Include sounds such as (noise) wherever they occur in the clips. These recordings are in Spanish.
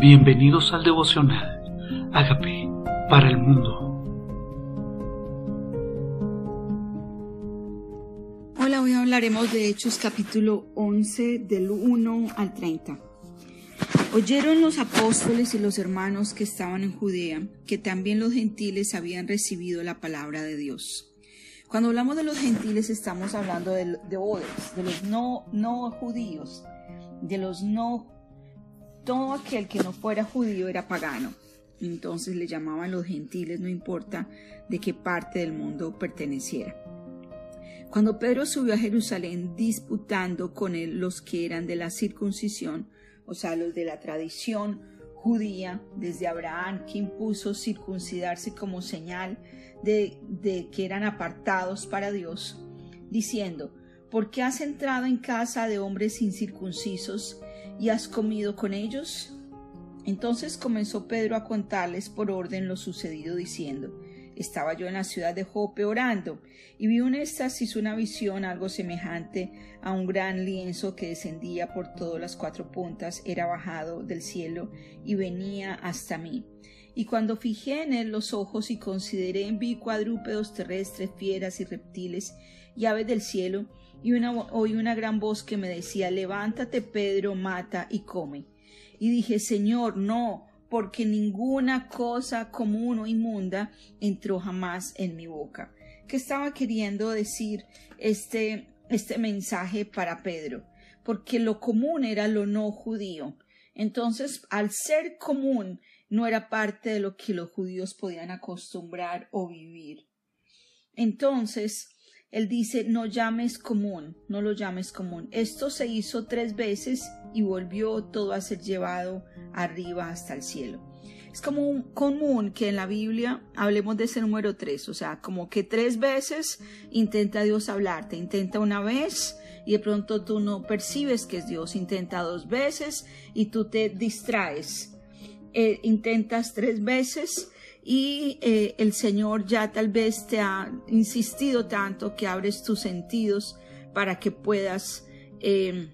Bienvenidos al devocional. Hágame para el mundo. Hola, hoy hablaremos de Hechos capítulo 11 del 1 al 30. Oyeron los apóstoles y los hermanos que estaban en Judea que también los gentiles habían recibido la palabra de Dios. Cuando hablamos de los gentiles estamos hablando de, de de los no, no judíos, de los no todo aquel que no fuera judío era pagano. Entonces le llamaban los gentiles, no importa de qué parte del mundo perteneciera. Cuando Pedro subió a Jerusalén disputando con él los que eran de la circuncisión, o sea, los de la tradición judía, desde Abraham, que impuso circuncidarse como señal de, que eran apartados para Dios, diciendo, ¿por qué has entrado en casa de hombres incircuncisos ¿Y has comido con ellos? Entonces comenzó Pedro a contarles por orden lo sucedido, diciendo Estaba yo en la ciudad de Jope orando, y vi un éxtasis, una visión algo semejante a un gran lienzo que descendía por todas las cuatro puntas, era bajado del cielo y venía hasta mí. Y cuando fijé en él los ojos y consideré, vi cuadrúpedos terrestres, fieras y reptiles y aves del cielo, y oí una gran voz que me decía, levántate Pedro, mata y come. Y dije, Señor, no, porque ninguna cosa común o inmunda entró jamás en mi boca. ¿Qué estaba queriendo decir este, este mensaje para Pedro? Porque lo común era lo no judío. Entonces, al ser común, no era parte de lo que los judíos podían acostumbrar o vivir. Entonces, él dice, no llames común, no lo llames común. Esto se hizo tres veces y volvió todo a ser llevado arriba hasta el cielo. Es como común que en la Biblia hablemos de ese número tres, o sea, como que tres veces intenta Dios hablarte, intenta una vez y de pronto tú no percibes que es Dios, intenta dos veces y tú te distraes, eh, intentas tres veces y eh, el Señor ya tal vez te ha insistido tanto que abres tus sentidos para que puedas em,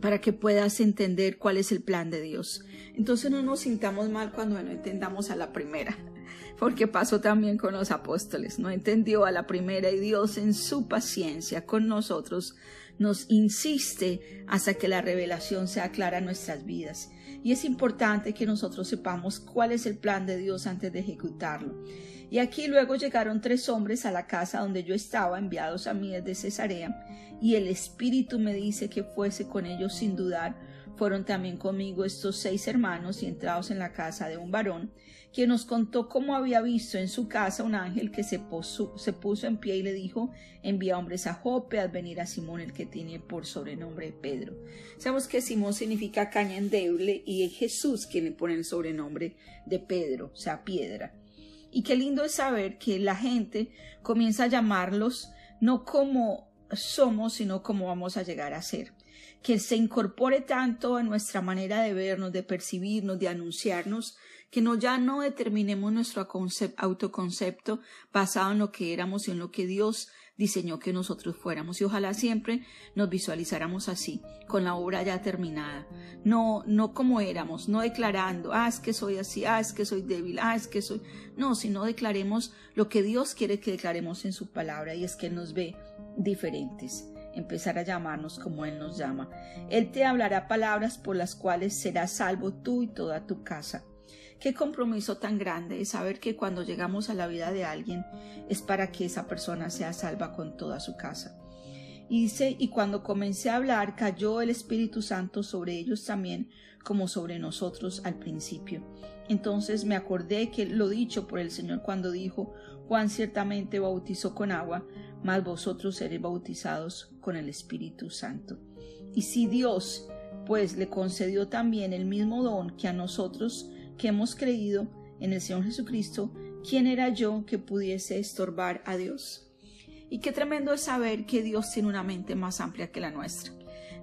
para que puedas entender cuál es el plan de Dios. Entonces no nos sintamos mal cuando no entendamos a la primera, (laughs) porque pasó también con los apóstoles, no entendió a la primera y Dios en su paciencia con nosotros nos insiste hasta que la revelación sea clara en nuestras vidas. Y es importante que nosotros sepamos cuál es el plan de Dios antes de ejecutarlo. Y aquí luego llegaron tres hombres a la casa donde yo estaba, enviados a mí desde Cesarea, y el Espíritu me dice que fuese con ellos sin dudar. Fueron también conmigo estos seis hermanos y entrados en la casa de un varón, quien nos contó cómo había visto en su casa un ángel que se, se puso en pie y le dijo, envía hombres a Jope, a venir a Simón, el que tiene por sobrenombre Pedro. Sabemos que Simón significa caña endeble y es Jesús quien le pone el sobrenombre de Pedro, o sea, piedra. Y qué lindo es saber que la gente comienza a llamarlos no como somos, sino como vamos a llegar a ser. Que se incorpore tanto a nuestra manera de vernos, de percibirnos, de anunciarnos, que no ya no determinemos nuestro autoconcepto basado en lo que éramos y en lo que Dios diseñó que nosotros fuéramos. Y ojalá siempre nos visualizáramos así, con la obra ya terminada, no, no como éramos, no declarando, ah, es que soy así, ah, es que soy débil, ah, es que soy, no, sino declaremos lo que Dios quiere que declaremos en su palabra y es que nos ve diferentes empezar a llamarnos como Él nos llama. Él te hablará palabras por las cuales serás salvo tú y toda tu casa. Qué compromiso tan grande es saber que cuando llegamos a la vida de alguien es para que esa persona sea salva con toda su casa. Y dice, y cuando comencé a hablar, cayó el Espíritu Santo sobre ellos también, como sobre nosotros al principio. Entonces me acordé que lo dicho por el Señor cuando dijo, Juan ciertamente bautizó con agua, mas vosotros seréis bautizados con el Espíritu Santo. Y si Dios, pues, le concedió también el mismo don que a nosotros, que hemos creído en el Señor Jesucristo, ¿quién era yo que pudiese estorbar a Dios? Y qué tremendo es saber que Dios tiene una mente más amplia que la nuestra.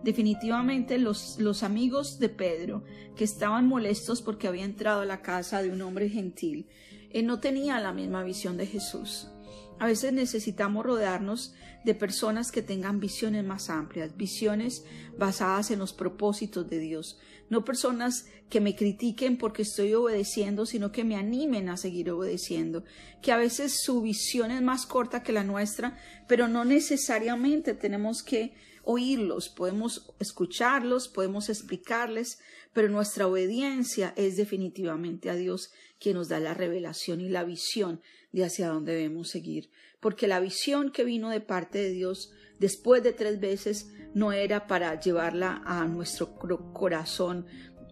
Definitivamente los, los amigos de Pedro, que estaban molestos porque había entrado a la casa de un hombre gentil, él no tenía la misma visión de Jesús. A veces necesitamos rodearnos de personas que tengan visiones más amplias, visiones basadas en los propósitos de Dios, no personas que me critiquen porque estoy obedeciendo, sino que me animen a seguir obedeciendo, que a veces su visión es más corta que la nuestra, pero no necesariamente tenemos que oírlos, podemos escucharlos, podemos explicarles, pero nuestra obediencia es definitivamente a Dios quien nos da la revelación y la visión de hacia dónde debemos seguir, porque la visión que vino de parte de Dios después de tres veces no era para llevarla a nuestro corazón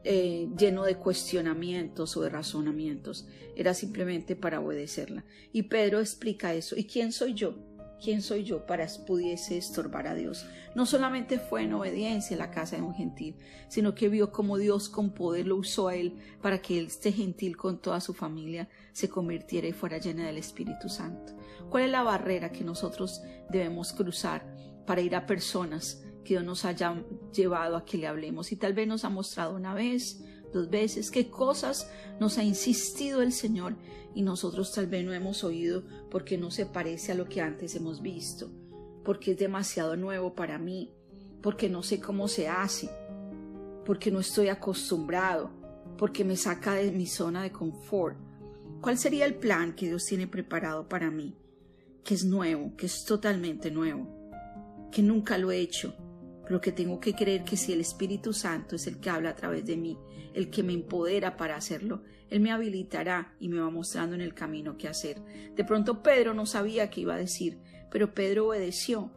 eh, lleno de cuestionamientos o de razonamientos, era simplemente para obedecerla. Y Pedro explica eso. ¿Y quién soy yo? ¿Quién soy yo para pudiese estorbar a Dios? No solamente fue en obediencia en la casa de un gentil, sino que vio cómo Dios con poder lo usó a él para que este gentil con toda su familia se convirtiera y fuera llena del Espíritu Santo. ¿Cuál es la barrera que nosotros debemos cruzar para ir a personas que Dios nos haya llevado a que le hablemos? Y tal vez nos ha mostrado una vez, dos veces, qué cosas nos ha insistido el Señor y nosotros tal vez no hemos oído porque no se parece a lo que antes hemos visto, porque es demasiado nuevo para mí, porque no sé cómo se hace, porque no estoy acostumbrado, porque me saca de mi zona de confort. ¿Cuál sería el plan que Dios tiene preparado para mí? Que es nuevo, que es totalmente nuevo, que nunca lo he hecho, pero que tengo que creer que si el Espíritu Santo es el que habla a través de mí, el que me empodera para hacerlo, Él me habilitará y me va mostrando en el camino qué hacer. De pronto Pedro no sabía qué iba a decir, pero Pedro obedeció.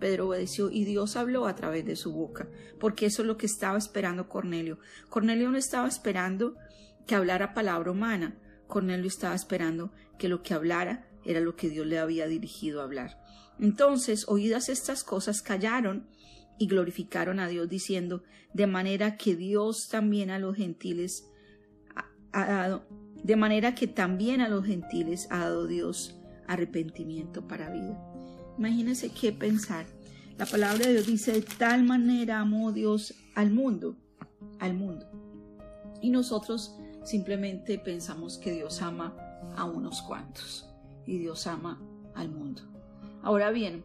Pedro obedeció y Dios habló a través de su boca, porque eso es lo que estaba esperando Cornelio. Cornelio no estaba esperando que hablara palabra humana, Cornelio estaba esperando que lo que hablara era lo que Dios le había dirigido a hablar. Entonces, oídas estas cosas, callaron y glorificaron a Dios diciendo, de manera que Dios también a los gentiles ha dado, de manera que también a los gentiles ha dado Dios arrepentimiento para vida. Imagínense qué pensar. La palabra de Dios dice, de tal manera amó Dios al mundo, al mundo. Y nosotros simplemente pensamos que Dios ama a unos cuantos y Dios ama al mundo. Ahora bien,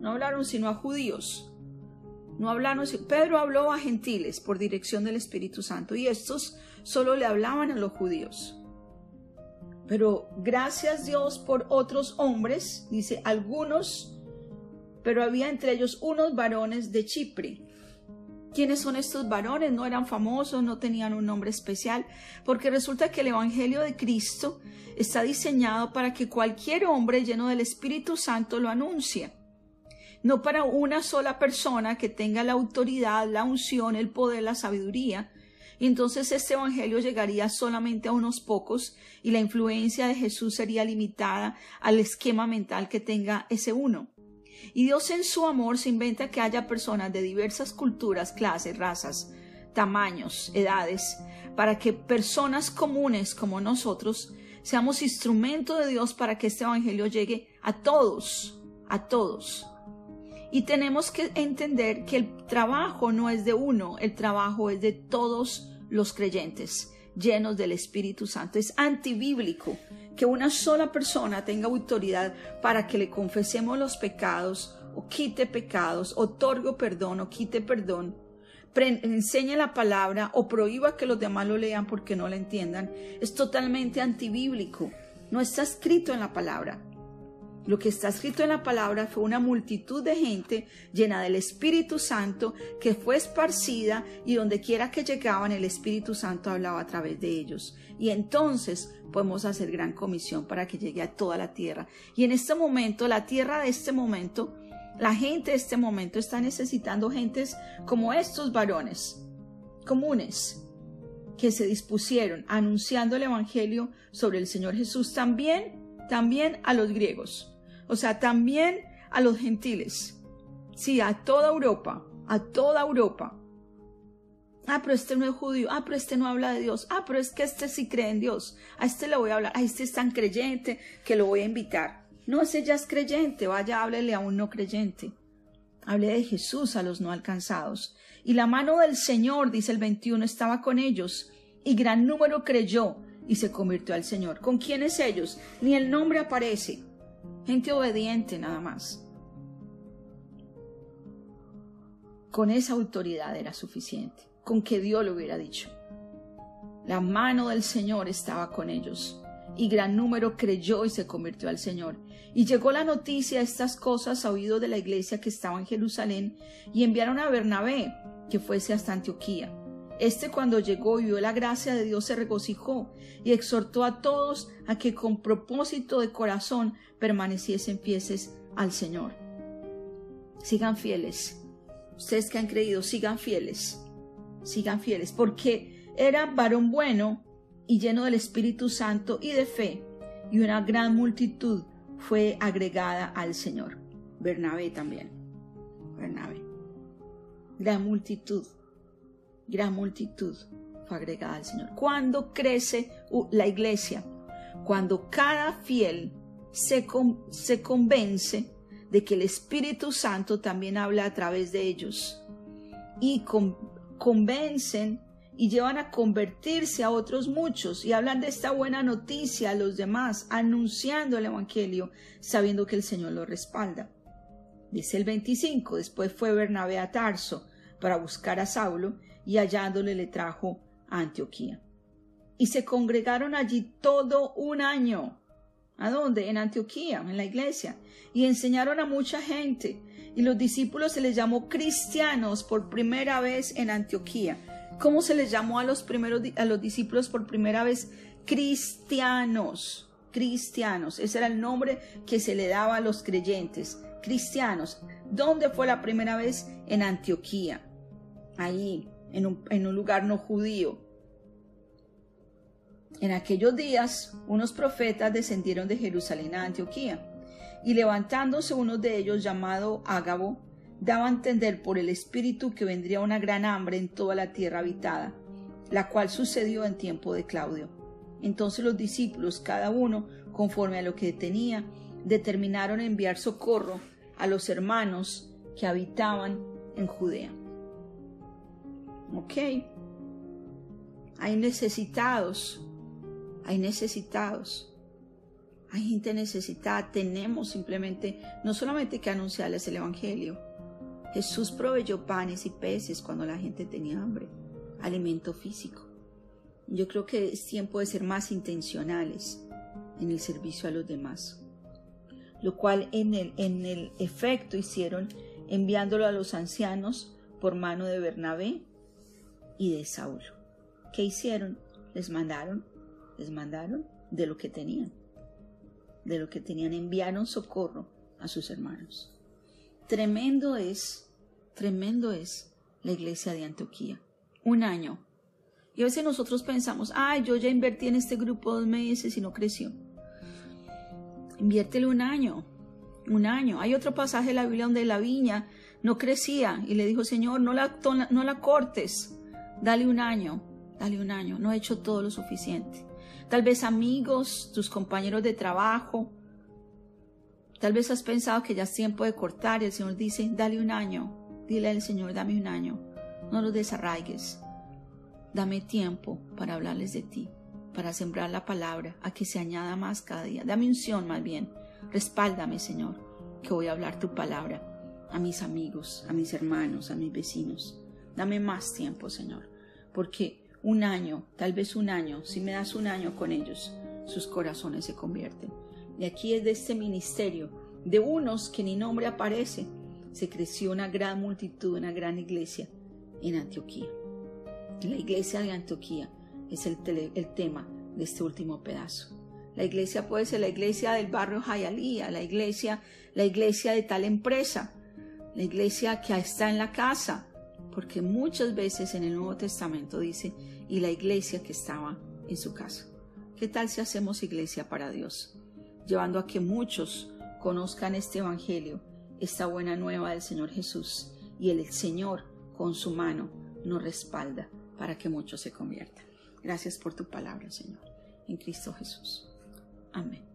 no hablaron sino a judíos. No hablaron, Pedro habló a gentiles por dirección del Espíritu Santo y estos solo le hablaban a los judíos. Pero gracias Dios por otros hombres, dice algunos, pero había entre ellos unos varones de Chipre. ¿Quiénes son estos varones? No eran famosos, no tenían un nombre especial, porque resulta que el Evangelio de Cristo está diseñado para que cualquier hombre lleno del Espíritu Santo lo anuncie no para una sola persona que tenga la autoridad, la unción, el poder, la sabiduría. Y entonces este Evangelio llegaría solamente a unos pocos y la influencia de Jesús sería limitada al esquema mental que tenga ese uno. Y Dios en su amor se inventa que haya personas de diversas culturas, clases, razas, tamaños, edades, para que personas comunes como nosotros seamos instrumento de Dios para que este Evangelio llegue a todos, a todos. Y tenemos que entender que el trabajo no es de uno, el trabajo es de todos los creyentes llenos del Espíritu Santo. Es antibíblico que una sola persona tenga autoridad para que le confesemos los pecados o quite pecados, otorgue perdón o quite perdón, enseñe la palabra o prohíba que los demás lo lean porque no la entiendan. Es totalmente antibíblico. No está escrito en la palabra. Lo que está escrito en la palabra fue una multitud de gente llena del Espíritu Santo que fue esparcida y donde quiera que llegaban el Espíritu Santo hablaba a través de ellos. Y entonces podemos hacer gran comisión para que llegue a toda la tierra. Y en este momento, la tierra de este momento, la gente de este momento está necesitando gentes como estos varones comunes que se dispusieron anunciando el Evangelio sobre el Señor Jesús también, también a los griegos O sea, también a los gentiles. Sí, a toda Europa, a toda Europa. Ah, pero este no es judío. Ah, pero este no habla de Dios. Ah, pero es que este sí cree en Dios. A este le voy a hablar. A este es tan creyente que lo voy a invitar. No, ese ya es creyente. Vaya, háblele a un no creyente. Hable de Jesús a los no alcanzados. Y la mano del Señor, dice el 21, estaba con ellos. Y gran número creyó y se convirtió al Señor. ¿Con quiénes ellos? Ni el nombre aparece. Gente obediente nada más. Con esa autoridad era suficiente, con que Dios lo hubiera dicho. La mano del Señor estaba con ellos, y gran número creyó y se convirtió al Señor. Y llegó la noticia de estas cosas a oído de la iglesia que estaba en Jerusalén, y enviaron a Bernabé que fuese hasta Antioquía. Este cuando llegó y vio la gracia de Dios se regocijó y exhortó a todos a que con propósito de corazón permaneciesen fieles al Señor. Sigan fieles. Ustedes que han creído, sigan fieles. Sigan fieles, porque era varón bueno y lleno del Espíritu Santo y de fe, y una gran multitud fue agregada al Señor. Bernabé también. Bernabé. Gran multitud gran multitud fue agregada al Señor. Cuando crece la iglesia, cuando cada fiel se, se convence de que el Espíritu Santo también habla a través de ellos y convencen y llevan a convertirse a otros muchos y hablan de esta buena noticia a los demás, anunciando el Evangelio, sabiendo que el Señor lo respalda. Dice el 25, después fue Bernabé a Tarso para buscar a Saulo y hallándole le trajo a Antioquía. Y se congregaron allí todo un año. ¿A dónde? En Antioquía, en la iglesia. Y enseñaron a mucha gente. Y los discípulos se les llamó cristianos por primera vez en Antioquía. ¿Cómo se les llamó a los primeros a los discípulos por primera vez? Cristianos. Cristianos. Ese era el nombre que se le daba a los creyentes. Cristianos. ¿Dónde fue la primera vez? En Antioquía. Ahí, en un, lugar no judío. En aquellos días, unos profetas descendieron de Jerusalén a Antioquía, y levantándose uno de ellos, llamado Ágabo, daba a entender por el Espíritu que vendría una gran hambre en toda la tierra habitada, la cual sucedió en tiempo de Claudio. Entonces los discípulos, cada uno conforme a lo que tenía, determinaron enviar socorro a los hermanos que habitaban en Judea. Ok. Hay necesitados. Hay necesitados. Hay gente necesitada. Tenemos simplemente, no solamente que anunciarles el Evangelio. Jesús proveyó panes y peces cuando la gente tenía hambre. Alimento físico. Yo creo que es tiempo de ser más intencionales en el servicio a los demás. Lo cual en el, en el efecto hicieron enviándolo a los ancianos por mano de Bernabé y de Saulo. ¿Qué hicieron? Les mandaron, les mandaron de lo que tenían. De lo que tenían, enviaron socorro a sus hermanos. Tremendo es, tremendo es la iglesia de Antioquía. Un año. Y a veces nosotros pensamos, ay, yo ya invertí en este grupo dos meses y no creció. Inviértele un año, un año. Hay otro pasaje de la Biblia donde la viña no crecía y le dijo, Señor, no la, no la cortes, Dale un año, dale un año, no he hecho todo lo suficiente. Tal vez amigos, tus compañeros de trabajo, tal vez has pensado que ya es tiempo de cortar y el Señor dice, dale un año, dile al Señor, dame un año, no los desarraigues, dame tiempo para hablarles de ti, para sembrar la palabra, a que se añada más cada día, dame unción más bien, respáldame Señor, que voy a hablar tu palabra a mis amigos, a mis hermanos, a mis vecinos. Dame más tiempo, Señor, porque un año, tal vez un año, si me das un año con ellos, sus corazones se convierten. Y aquí es de este ministerio, de unos que ni nombre aparece, se creció una gran multitud, una gran iglesia en Antioquía. La iglesia de Antioquía es el, tema de este último pedazo. La iglesia puede ser la iglesia del barrio Jayalía, la iglesia, la iglesia de tal empresa, la iglesia que está en la casa, porque muchas veces en el Nuevo Testamento dice, y la iglesia que estaba en su casa. ¿Qué tal si hacemos iglesia para Dios? Llevando a que muchos conozcan este Evangelio, esta buena nueva del Señor Jesús, y el Señor con su mano nos respalda para que muchos se conviertan. Gracias por tu palabra, Señor, en Cristo Jesús. Amén.